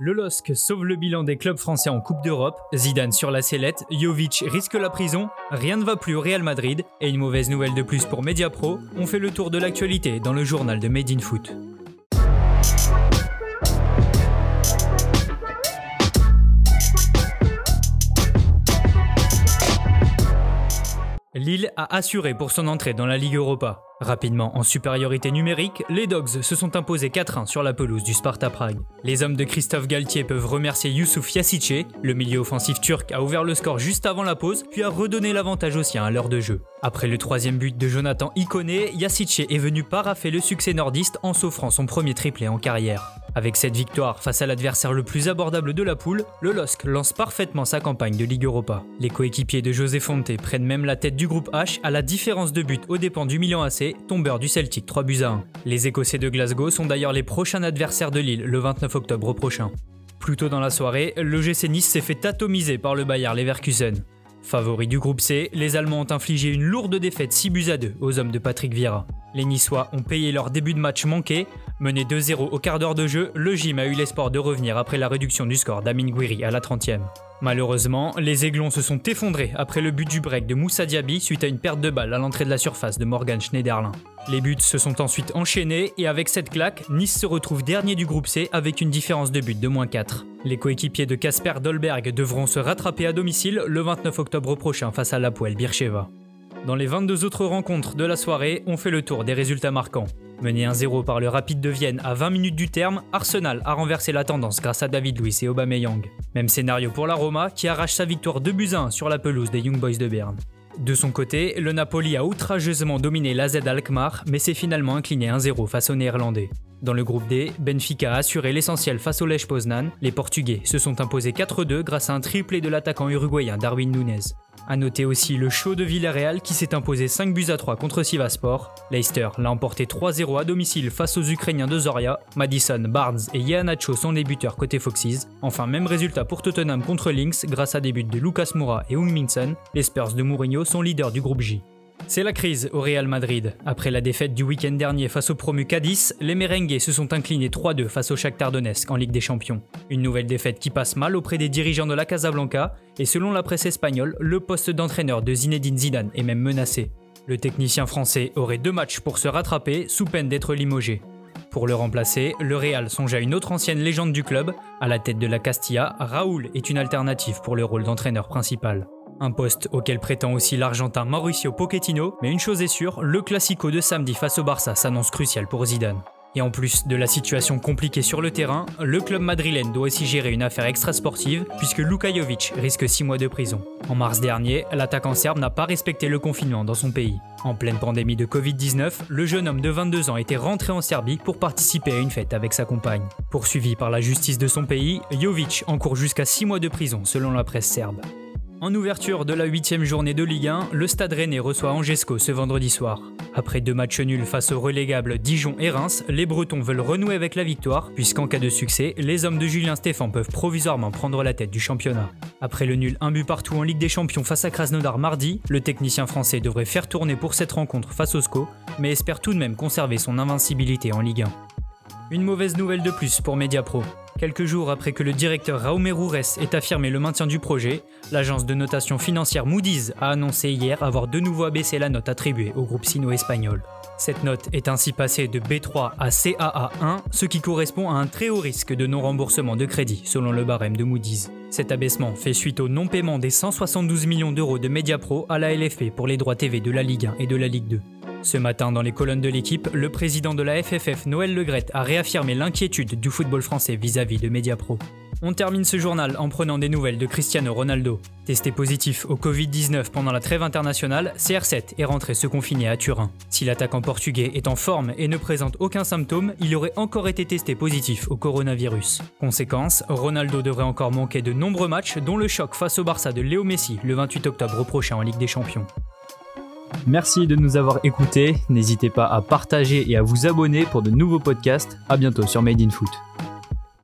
Le LOSC sauve le bilan des clubs français en Coupe d'Europe, Zidane sur la sellette, Jovic risque la prison, rien ne va plus au Real Madrid, et une mauvaise nouvelle de plus pour Mediapro, on fait le tour de l'actualité dans le journal de Made in Foot. Lille a assuré pour son entrée dans la Ligue Europa. Rapidement en supériorité numérique, les Dogs se sont imposés 4-1 sur la pelouse du Sparta Prague. Les hommes de Christophe Galtier peuvent remercier Youssouf Yassice, le milieu offensif turc a ouvert le score juste avant la pause, puis a redonné l'avantage aux siens à l'heure de jeu. Après le troisième but de Jonathan Iconé, Yassice est venu paraffer le succès nordiste en s'offrant son premier triplé en carrière. Avec cette victoire face à l'adversaire le plus abordable de la poule, le LOSC lance parfaitement sa campagne de Ligue Europa. Les coéquipiers de José Fonte prennent même la tête du groupe H à la différence de but aux dépens du Milan AC, tombeur du Celtic 3 buts à 1. Les Écossais de Glasgow sont d'ailleurs les prochains adversaires de Lille le 29 octobre prochain. Plus tôt dans la soirée, le GC Nice s'est fait atomiser par le Bayer Leverkusen. Favoris du groupe C, les Allemands ont infligé une lourde défaite 6 buts à 2 aux hommes de Patrick Vieira. Les Niçois ont payé leur début de match manqué. Mené 2-0 au quart d'heure de jeu, le gym a eu l'espoir de revenir après la réduction du score d'Amin Gouiri à la 30e. Malheureusement, les Aiglons se sont effondrés après le but du break de Moussa Diaby suite à une perte de balle à l'entrée de la surface de Morgan Schneiderlin. Les buts se sont ensuite enchaînés et avec cette claque, Nice se retrouve dernier du groupe C avec une différence de but de moins 4. Les coéquipiers de Casper Dolberg devront se rattraper à domicile le 29 octobre prochain face à l'Apoel Bircheva. Dans les 22 autres rencontres de la soirée, on fait le tour des résultats marquants. Mené 1-0 par le Rapide de Vienne à 20 minutes du terme, Arsenal a renversé la tendance grâce à David Luiz et Aubameyang. Même scénario pour la Roma qui arrache sa victoire 2 buts 1 sur la pelouse des Young Boys de Berne. De son côté, le Napoli a outrageusement dominé l'AZ Alkmaar mais s'est finalement incliné 1-0 face aux Néerlandais. Dans le groupe D, Benfica a assuré l'essentiel face au Lech Poznan. Les Portugais se sont imposés 4-2 grâce à un triplé de l'attaquant uruguayen Darwin Nunez. A noter aussi le show de Villarreal qui s'est imposé 5 buts à 3 contre Sivaspor. Leicester l'a emporté 3-0 à domicile face aux Ukrainiens de Zoria. Madison, Barnes et Iheanacho sont les buteurs côté Foxes. Enfin, même résultat pour Tottenham contre Lynx grâce à des buts de Lucas Moura et Hung Minson. Les Spurs de Mourinho sont leaders du groupe J. C'est la crise au Real Madrid. Après la défaite du week-end dernier face au promu Cadiz, les merengues se sont inclinés 3-2 face au Shakhtar Donetsk en Ligue des Champions. Une nouvelle défaite qui passe mal auprès des dirigeants de la Casablanca et selon la presse espagnole, le poste d'entraîneur de Zinedine Zidane est même menacé. Le technicien français aurait deux matchs pour se rattraper sous peine d'être limogé. Pour le remplacer, le Real songe à une autre ancienne légende du club. À la tête de la Castilla, Raoul est une alternative pour le rôle d'entraîneur principal. Un poste auquel prétend aussi l'Argentin Mauricio Pochettino, mais une chose est sûre, le classico de samedi face au Barça s'annonce crucial pour Zidane. Et en plus de la situation compliquée sur le terrain, le club madrilène doit aussi gérer une affaire extra-sportive puisque Luka Jovic risque 6 mois de prison. En mars dernier, l'attaquant serbe n'a pas respecté le confinement dans son pays. En pleine pandémie de Covid-19, le jeune homme de 22 ans était rentré en Serbie pour participer à une fête avec sa compagne. Poursuivi par la justice de son pays, Jovic encourt jusqu'à 6 mois de prison selon la presse serbe. En ouverture de la huitième journée de Ligue 1, le Stade Rennais reçoit Angesco ce vendredi soir. Après deux matchs nuls face aux relégables Dijon et Reims, les Bretons veulent renouer avec la victoire, puisqu'en cas de succès, les hommes de Julien Stéphan peuvent provisoirement prendre la tête du championnat. Après le nul un but partout en Ligue des Champions face à Krasnodar mardi, le technicien français devrait faire tourner pour cette rencontre face au SCO, mais espère tout de même conserver son invincibilité en Ligue 1. Une mauvaise nouvelle de plus pour Mediapro. Quelques jours après que le directeur Raume Roures ait affirmé le maintien du projet, l'agence de notation financière Moody's a annoncé hier avoir de nouveau abaissé la note attribuée au groupe sino-espagnol. Cette note est ainsi passée de B3 à CAA1, ce qui correspond à un très haut risque de non-remboursement de crédit, selon le barème de Moody's. Cet abaissement fait suite au non-paiement des 172 millions d'euros de Mediapro à la LFP pour les droits TV de la Ligue 1 et de la Ligue 2. Ce matin, dans les colonnes de l'équipe, le président de la FFF, Noël Legrette, a réaffirmé l'inquiétude du football français vis-à-vis de Mediapro. On termine ce journal en prenant des nouvelles de Cristiano Ronaldo. Testé positif au Covid-19 pendant la trêve internationale, CR7 est rentré se confiner à Turin. Si l'attaquant portugais est en forme et ne présente aucun symptôme, il aurait encore été testé positif au coronavirus. Conséquence, Ronaldo devrait encore manquer de nombreux matchs, dont le choc face au Barça de Léo Messi le 28 octobre prochain en Ligue des Champions. Merci de nous avoir écoutés. N'hésitez pas à partager et à vous abonner pour de nouveaux podcasts. À bientôt sur Made in Foot.